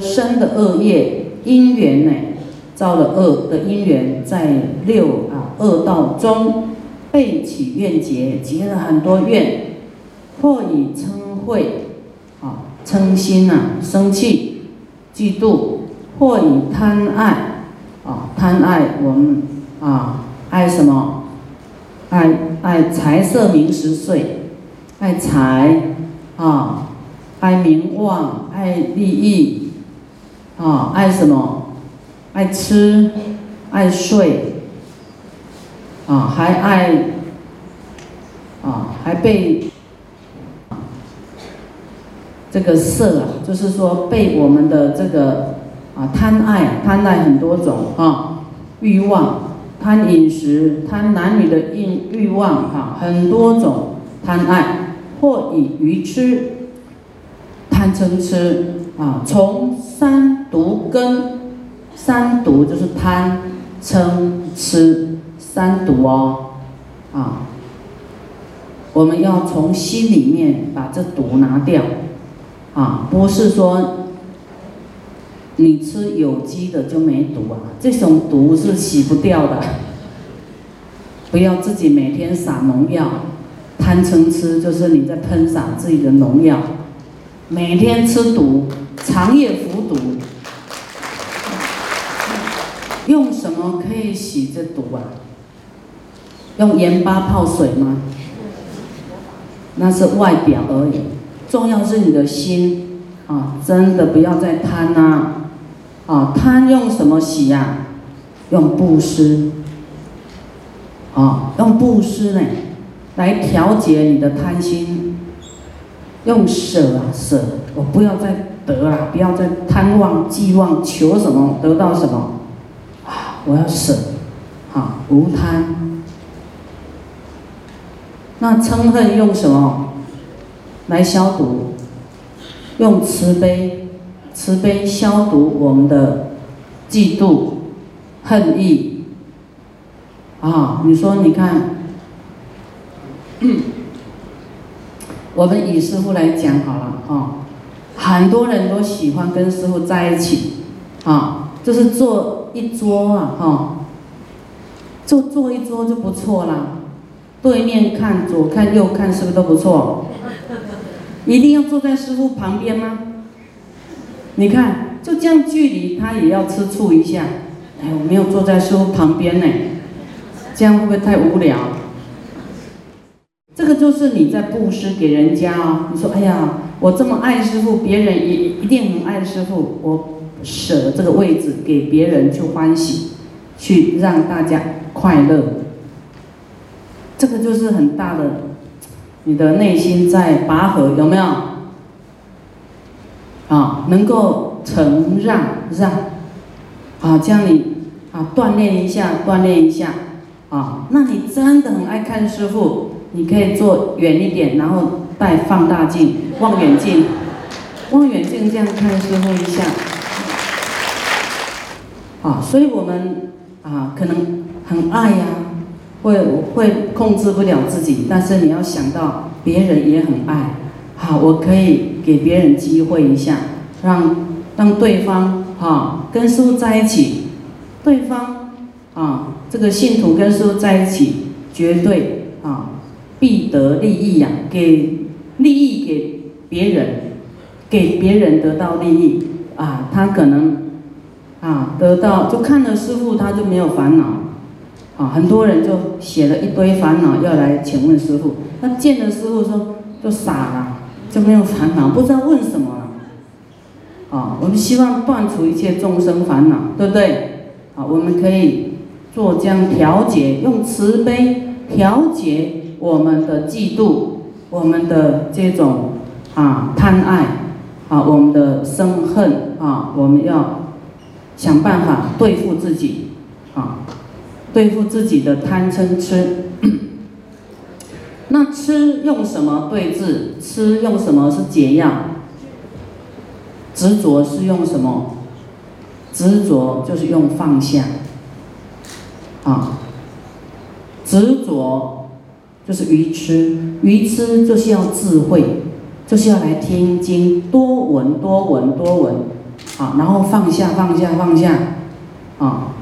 生的恶业因缘呢，造了恶的因缘，在六啊恶道中被起怨结，结了很多怨，或以嗔恚啊嗔心啊生气、嫉妒，或以贪爱啊贪爱我们啊爱什么？爱爱财色名食睡，爱财啊，爱名望，爱利益啊，爱什么？爱吃，爱睡啊，还爱啊，还被这个色啊，就是说被我们的这个啊贪爱，贪爱很多种啊欲望。贪饮食，贪男女的欲欲望，哈，很多种贪爱，或以愚痴，贪嗔痴，啊，从三毒根，三毒就是贪、嗔、痴，三毒哦，啊，我们要从心里面把这毒拿掉，啊，不是说你吃有机的就没毒啊，这种毒是洗不掉的。不要自己每天撒农药，贪嗔痴就是你在喷洒自己的农药，每天吃毒，长夜服毒，用什么可以洗这毒啊？用盐巴泡水吗？那是外表而已，重要是你的心啊！真的不要再贪啦！啊，贪用什么洗呀？用布施。啊，用布施呢，来调节你的贪心。用舍啊舍，我不要再得了，不要再贪望、寄望、求什么得到什么，啊，我要舍，啊，无贪。那嗔恨用什么来消毒？用慈悲，慈悲消毒我们的嫉妒、恨意。啊，你说，你看，我们以师傅来讲好了啊，很多人都喜欢跟师傅在一起，啊，就是坐一桌啊，哈，就坐一桌就不错啦，对面看，左看右看，是不是都不错？一定要坐在师傅旁边吗？你看，就这样距离，他也要吃醋一下。哎，我没有坐在师傅旁边呢。这样会不会太无聊？这个就是你在布施给人家哦。你说，哎呀，我这么爱师傅，别人也一定很爱师傅，我舍这个位置给别人去欢喜，去让大家快乐。这个就是很大的，你的内心在拔河，有没有？啊，能够承让让，啊，这样你啊锻炼一下，锻炼一下。啊，那你真的很爱看师傅，你可以坐远一点，然后带放大镜、望远镜，望远镜这样看师傅一下。啊，所以我们啊，可能很爱呀，会会控制不了自己，但是你要想到别人也很爱，好，我可以给别人机会一下，让让对方哈跟师傅在一起，对方啊。这个信徒跟师傅在一起，绝对啊，必得利益呀，给利益给别人，给别人得到利益啊，他可能啊得到就看了师傅，他就没有烦恼啊。很多人就写了一堆烦恼要来请问师傅，他见了师傅说就傻了，就没有烦恼，不知道问什么了啊。我们希望断除一切众生烦恼，对不对？啊，我们可以。做这样调节，用慈悲调节我们的嫉妒，我们的这种啊贪爱啊，我们的生恨啊，我们要想办法对付自己啊，对付自己的贪嗔痴。那吃用什么对治？吃用什么是解药？执着是用什么？执着就是用放下。啊，执着就是愚痴，愚痴就是要智慧，就是要来听经，多闻多闻多闻，啊，然后放下放下放下，啊，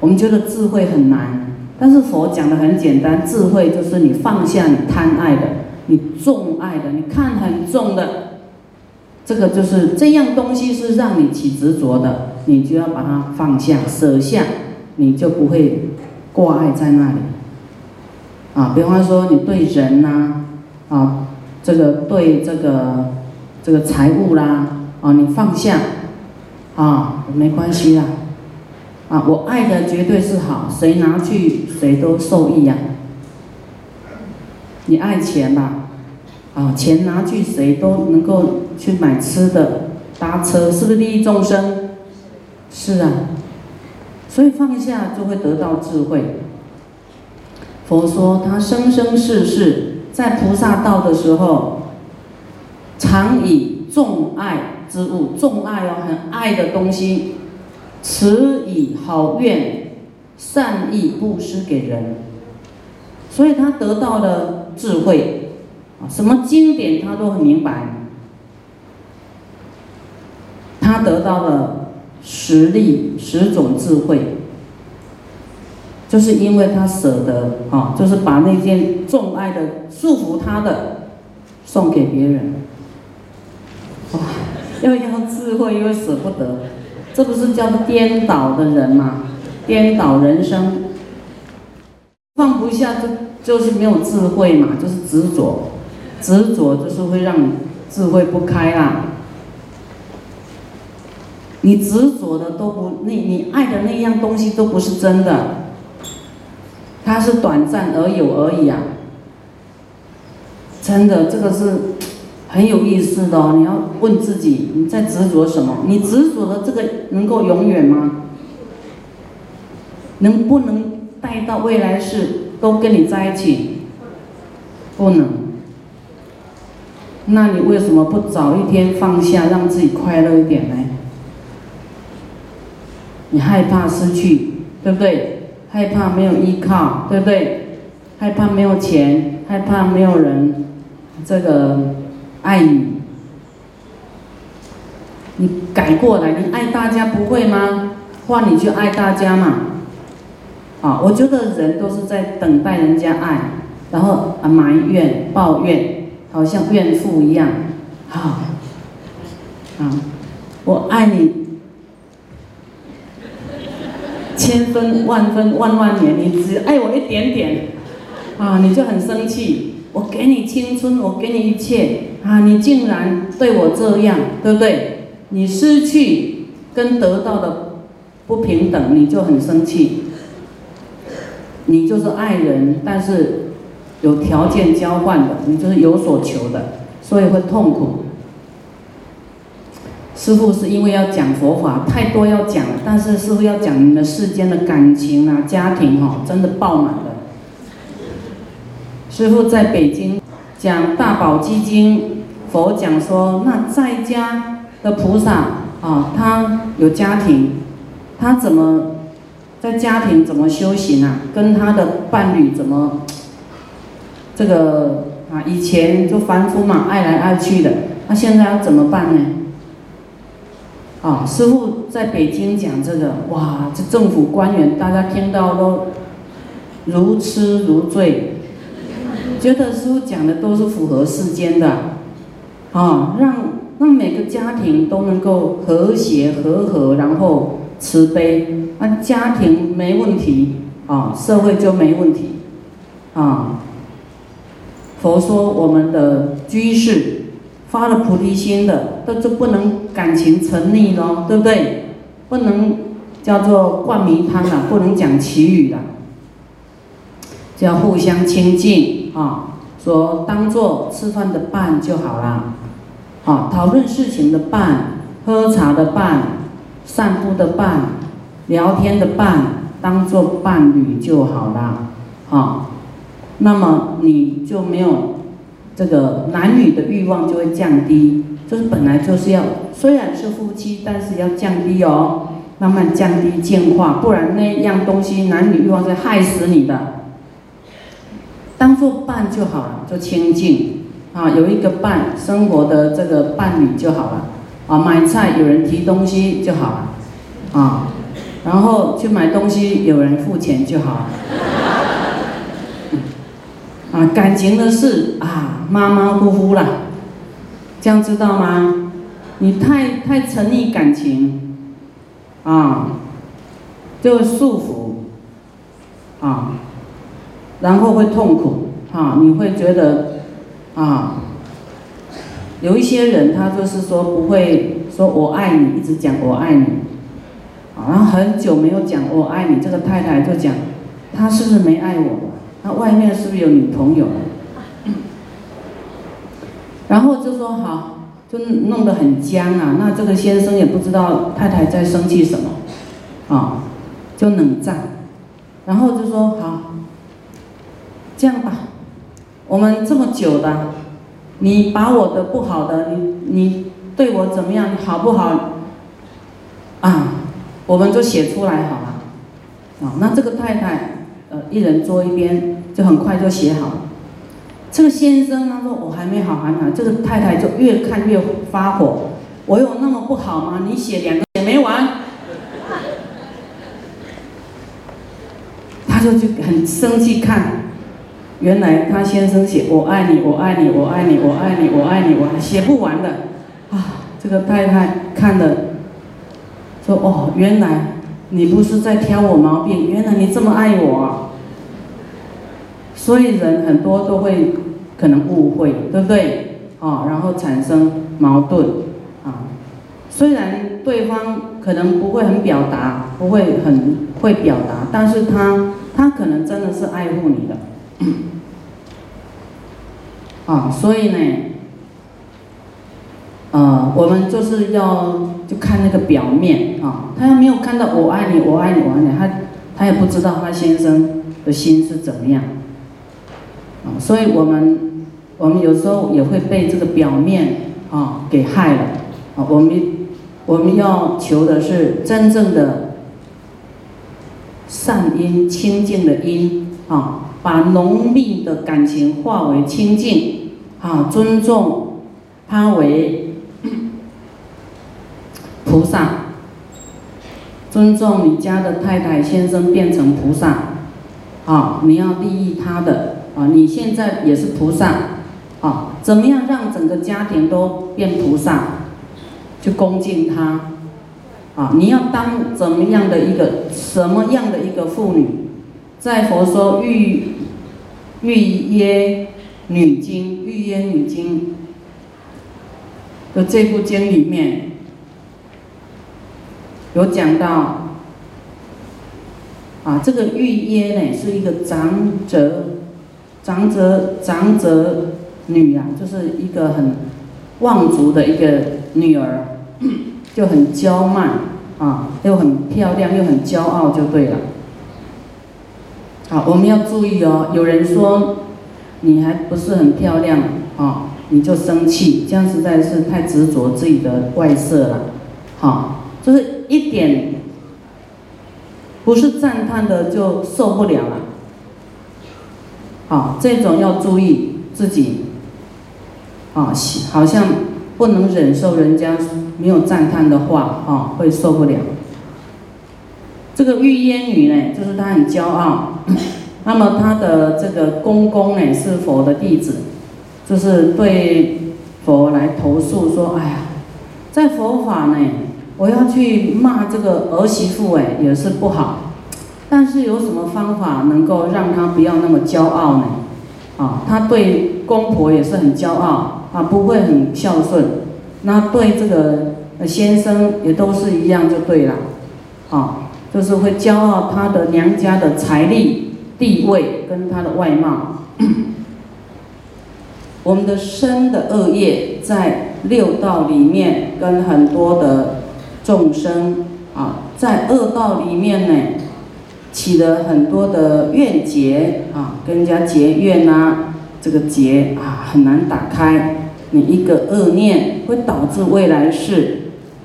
我们觉得智慧很难，但是佛讲的很简单，智慧就是你放下你贪爱的，你重爱的，你看很重的。这个就是这样东西是让你起执着的，你就要把它放下、舍下，你就不会挂碍在那里。啊，比方说你对人呐，啊，这个对这个这个财务啦，啊，你放下，啊，没关系啦，啊，我爱的绝对是好，谁拿去谁都受益呀。你爱钱吧？啊，钱拿去谁都能够去买吃的、搭车，是不是利益众生？是啊，所以放下就会得到智慧。佛说他生生世世在菩萨道的时候，常以重爱之物，重爱哦，很爱的东西，持以好愿、善意布施给人，所以他得到了智慧啊。什么经典他都很明白，他得到了十力十种智慧，就是因为他舍得啊，就是把那件重爱的束缚他的送给别人，哇，要要智慧又舍不得，这不是叫颠倒的人吗？颠倒人生，放不下就就是没有智慧嘛，就是执着。执着就是会让你智慧不开啦。你执着的都不，你你爱的那样东西都不是真的，它是短暂而有而已啊。真的，这个是很有意思的哦。你要问自己，你在执着什么？你执着的这个能够永远吗？能不能带到未来世都跟你在一起？不能。那你为什么不早一天放下，让自己快乐一点呢？你害怕失去，对不对？害怕没有依靠，对不对？害怕没有钱，害怕没有人，这个爱你。你改过来，你爱大家不会吗？换你去爱大家嘛。啊，我觉得人都是在等待人家爱，然后啊埋怨、抱怨。好像怨妇一样，好，啊，我爱你，千分万分万万年，你只爱我一点点，啊，你就很生气。我给你青春，我给你一切，啊，你竟然对我这样，对不对？你失去跟得到的不平等，你就很生气。你就是爱人，但是。有条件交换的，你就是有所求的，所以会痛苦。师傅是因为要讲佛法，太多要讲了，但是师傅要讲你们世间的感情啊、家庭哈，真的爆满了。师傅在北京讲《大宝积经》，佛讲说，那在家的菩萨啊，他有家庭，他怎么在家庭怎么修行啊？跟他的伴侣怎么？这个啊，以前就凡夫嘛，爱来爱去的，那现在要怎么办呢？啊，师傅在北京讲这个，哇，这政府官员大家听到都如痴如醉，觉得师傅讲的都是符合世间的，啊，让让每个家庭都能够和谐和和，然后慈悲，那家庭没问题，啊，社会就没问题，啊。佛说：“我们的居士发了菩提心的，那就不能感情沉溺咯，对不对？不能叫做灌迷汤了，不能讲奇语了，就要互相亲近啊。说当做吃饭的伴就好了，啊，讨论事情的伴，喝茶的伴，散步的伴，聊天的伴，当做伴侣就好了，啊。”那么你就没有这个男女的欲望就会降低，就是本来就是要虽然是夫妻，但是要降低哦，慢慢降低净化，不然那样东西男女欲望是害死你的。当做伴就好了，就清净。啊，有一个伴生活的这个伴侣就好了，啊，买菜有人提东西就好了，啊，然后去买东西有人付钱就好了，啊，感情的事啊，马马虎虎了，这样知道吗？你太太沉溺感情，啊，就会束缚，啊，然后会痛苦，啊，你会觉得，啊。有一些人，他就是说不会说我爱你，一直讲我爱你，啊，然后很久没有讲我爱你，这个太太就讲，他是不是没爱我？那外面是不是有女朋友？然后就说好，就弄得很僵啊。那这个先生也不知道太太在生气什么，啊，就冷战，然后就说好，这样吧，我们这么久的。你把我的不好的，你你对我怎么样，好不好？啊，我们就写出来好了。啊，那这个太太，呃，一人坐一边，就很快就写好。这个先生他说我还没好还好，这个太太就越看越发火。我有那么不好吗？你写两个也没完，他就就很生气看。原来他先生写我爱你，我爱你，我爱你，我爱你，我爱你，我写不完的，啊！这个太太看了，说哦，原来你不是在挑我毛病，原来你这么爱我，所以人很多都会可能误会，对不对？啊，然后产生矛盾，啊，虽然对方可能不会很表达，不会很会表达，但是他他可能真的是爱护你的。啊，所以呢，呃，我们就是要就看那个表面啊，他要没有看到我爱你，我爱你，我爱你，他他也不知道他先生的心是怎么样，啊，所以我们我们有时候也会被这个表面啊给害了，啊，我们我们要求的是真正的善因，清净的因啊。把浓密的感情化为清净，啊，尊重他为菩萨，尊重你家的太太先生变成菩萨，啊，你要利益他的，啊，你现在也是菩萨，啊，怎么样让整个家庭都变菩萨，去恭敬他，啊，你要当怎么样的一个什么样的一个妇女？在佛说《欲欲耶女经》《欲耶女经》的这部经里面，有讲到，啊，这个玉耶呢是一个长者，长者长者女啊，就是一个很望族的一个女儿，就很娇慢啊，又很漂亮，又很骄傲，就对了。好，我们要注意哦。有人说你还不是很漂亮啊，你就生气，这样实在是太执着自己的外色了。好，就是一点不是赞叹的就受不了了。好，这种要注意自己啊，好像不能忍受人家没有赞叹的话啊，会受不了。这个玉烟女呢，就是她很骄傲。那么她的这个公公呢，是佛的弟子，就是对佛来投诉说：“哎呀，在佛法呢，我要去骂这个儿媳妇，哎，也是不好。但是有什么方法能够让她不要那么骄傲呢？啊，她对公婆也是很骄傲，啊，不会很孝顺。那对这个先生也都是一样，就对了，啊。”就是会骄傲她的娘家的财力、地位跟她的外貌。我们的生的恶业在六道里面，跟很多的众生啊，在恶道里面呢，起了很多的怨结啊，跟人家结怨呐，这个结啊很难打开。你一个恶念会导致未来世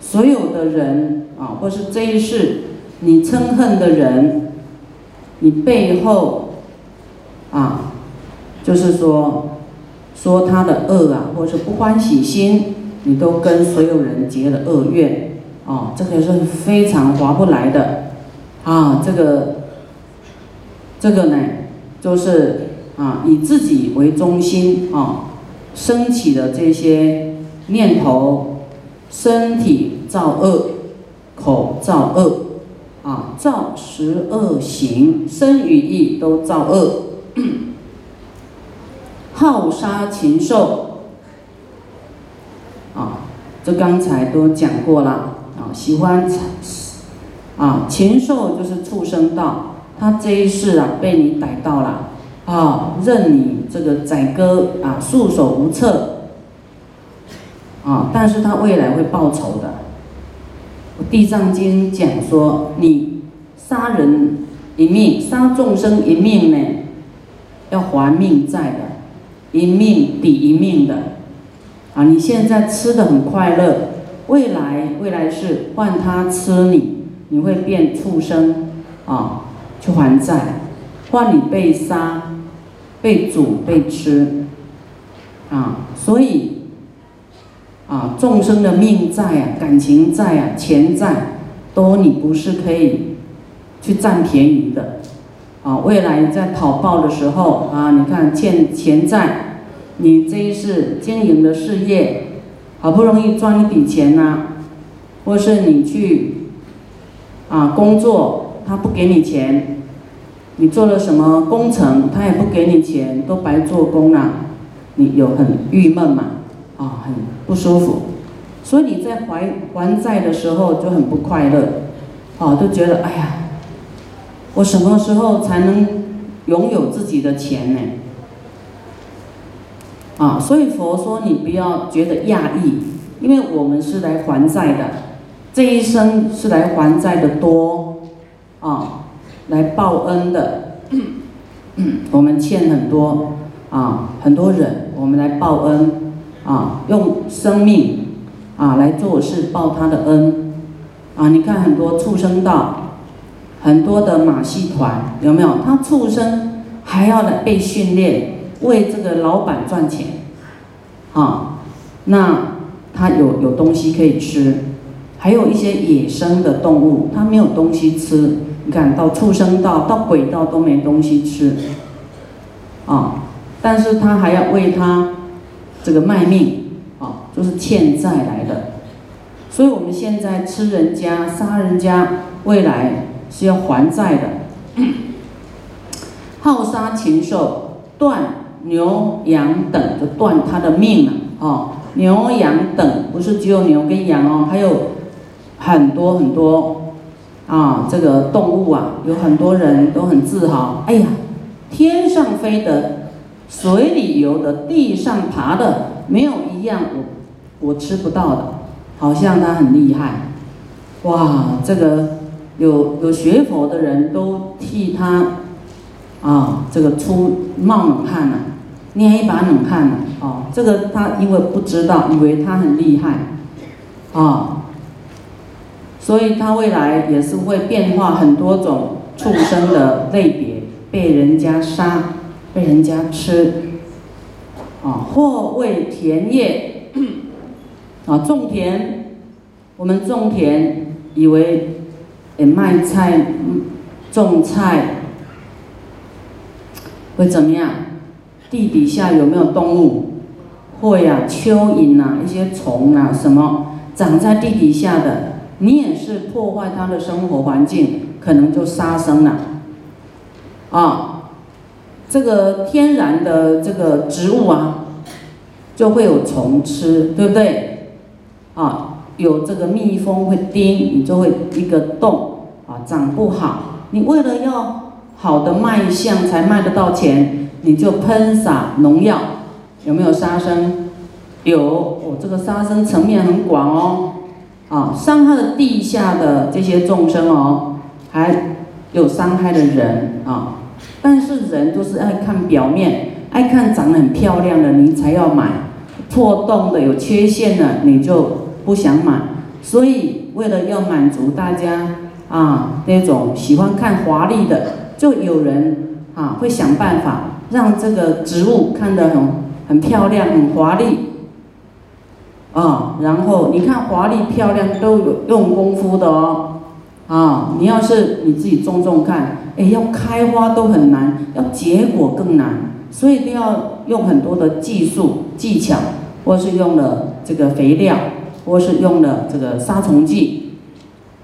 所有的人啊，或是这一世。你憎恨的人，你背后，啊，就是说，说他的恶啊，或是不欢喜心，你都跟所有人结了恶怨，哦，这个是非常划不来的，啊，这个，这个呢，就是啊，以自己为中心啊，升起的这些念头，身体造恶，口造恶，啊，造十恶行，身语意都造恶，好杀禽兽。啊，这刚才都讲过了，喜欢啊，禽兽就是畜生道，他这一世啊被你逮到了啊，任你这个宰割啊，束手无策啊，但是他未来会报仇的。地藏经讲说，你杀人一命，杀众生一命呢，要还命债的，一命抵一命的。啊，你现在吃的很快乐，未来未来是换他吃你，你会变畜生啊，去还债，换你被杀、被煮、被吃啊，所以啊，众生的命债啊、感情债啊、钱债，都你不是可以去占便宜的啊，未来在讨报的时候啊，你看欠钱债。你这一世经营的事业，好不容易赚一笔钱呐，或是你去啊工作，他不给你钱，你做了什么工程，他也不给你钱，都白做工了，你有很郁闷嘛，啊，很不舒服，所以你在还还债的时候就很不快乐，啊，都觉得哎呀，我什么时候才能拥有自己的钱呢？啊，所以佛说你不要觉得讶异，因为我们是来还债的，这一生是来还债的多，啊，来报恩的，我们欠很多啊，很多人，我们来报恩，啊，用生命啊来做事报他的恩，啊，你看很多畜生道，很多的马戏团有没有？他畜生还要来被训练。为这个老板赚钱，啊，那他有有东西可以吃，还有一些野生的动物，它没有东西吃。你看到畜生道、到鬼道都没东西吃，啊，但是他还要为他这个卖命，啊，就是欠债来的。所以我们现在吃人家、杀人家，未来是要还债的。好杀禽兽，断。牛羊等就断他的命了哦，牛羊等不是只有牛跟羊哦，还有很多很多啊，这个动物啊，有很多人都很自豪。哎呀，天上飞的，水里游的，地上爬的，没有一样我我吃不到的，好像他很厉害。哇，这个有有学佛的人都替他啊，这个出冒冷汗了。捏一把冷汗，哦，这个他因为不知道，以为他很厉害，啊，所以他未来也是会变化很多种畜生的类别，被人家杀，被人家吃，啊，或为田业，啊，种田，我们种田以为，诶，卖菜，种菜，会怎么样？地底下有没有动物？会呀，蚯蚓呐，一些虫啊，什么长在地底下的，你也是破坏它的生活环境，可能就杀生了。啊，这个天然的这个植物啊，就会有虫吃，对不对？啊，有这个蜜蜂会叮，你就会一个洞啊，长不好。你为了要好的卖相，才卖得到钱。你就喷洒农药，有没有杀生？有，哦，这个杀生层面很广哦，啊，伤害了地下的这些众生哦，还有伤害的人啊。但是人都是爱看表面，爱看长得很漂亮的，你才要买；破洞的、有缺陷的，你就不想买。所以为了要满足大家啊那种喜欢看华丽的，就有人啊会想办法。让这个植物看得很很漂亮、很华丽，啊，然后你看华丽漂亮都有用功夫的哦，啊，你要是你自己种种看，哎，要开花都很难，要结果更难，所以都要用很多的技术技巧，或是用了这个肥料，或是用了这个杀虫剂，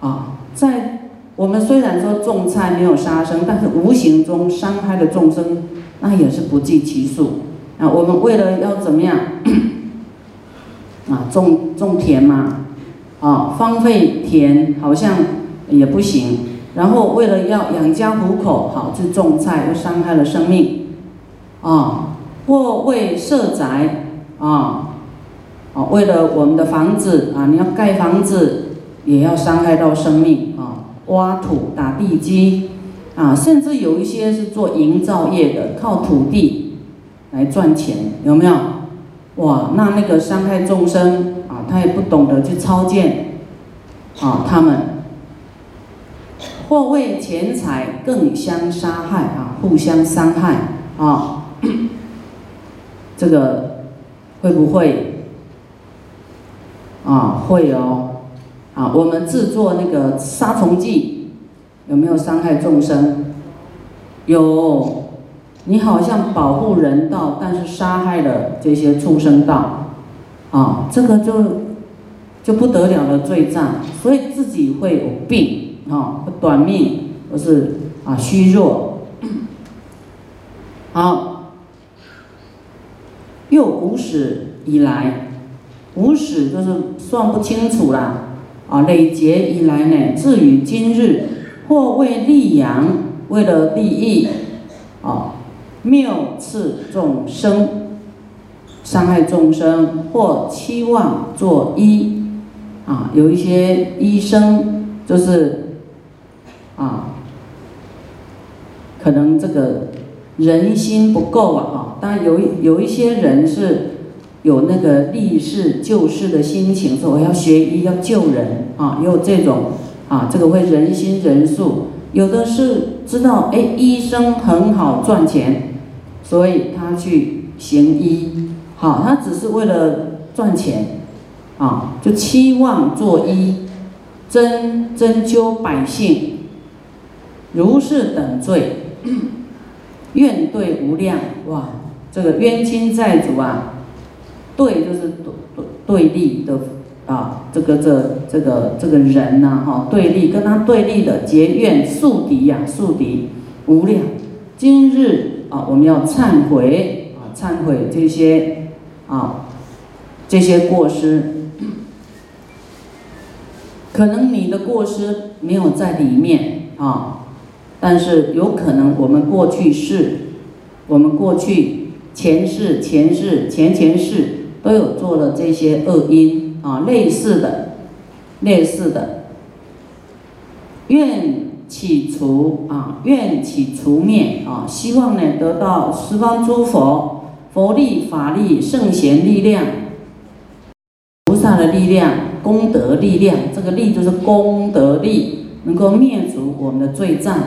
啊，在我们虽然说种菜没有杀生，但是无形中伤害了众生，那也是不计其数啊。我们为了要怎么样？啊，种种田嘛，啊，荒废田好像也不行。然后为了要养家糊口，好去种菜，又伤害了生命，啊，或为设宅，啊，啊，为了我们的房子啊，你要盖房子，也要伤害到生命啊，挖土打地基，啊，甚至有一些是做营造业的，靠土地来赚钱，有没有？哇，那那个伤害众生啊，他也不懂得去操见，啊，他们或为钱财更相杀害啊，互相伤害啊，这个会不会啊？会哦，啊，我们制作那个杀虫剂有没有伤害众生？有。你好像保护人道，但是杀害了这些畜生道，啊，这个就就不得了的罪障，所以自己会有病，啊，短命或是啊虚弱。好，又无始以来，无始就是算不清楚啦，啊，累劫以来呢，至于今日，或为利养，为了利益，啊。谬刺众生，伤害众生，或期望做医，啊，有一些医生就是，啊，可能这个人心不够啊，哈，当然有有一些人是有那个立世救世的心情，说我要学医要救人，啊，有这种，啊，这个会人心人术，有的是知道，哎，医生很好赚钱。所以他去行医，好，他只是为了赚钱，啊，就期望做医，针针灸百姓，如是等罪，怨对无量，哇，这个冤亲债主啊，对就是对对立的啊，这个这这个这个人呐，哈，对立跟他对立的结怨宿敌呀，宿敌无量，今日。啊，我们要忏悔啊，忏悔这些啊，这些过失。可能你的过失没有在里面啊，但是有可能我们过去世，我们过去前世、前世、前前世都有做了这些恶因啊，类似的，类似的，愿。起除啊，愿起除灭啊，希望呢得到十方诸佛佛力、法力、圣贤力量、菩萨的力量、功德力量。这个力就是功德力，能够灭除我们的罪障。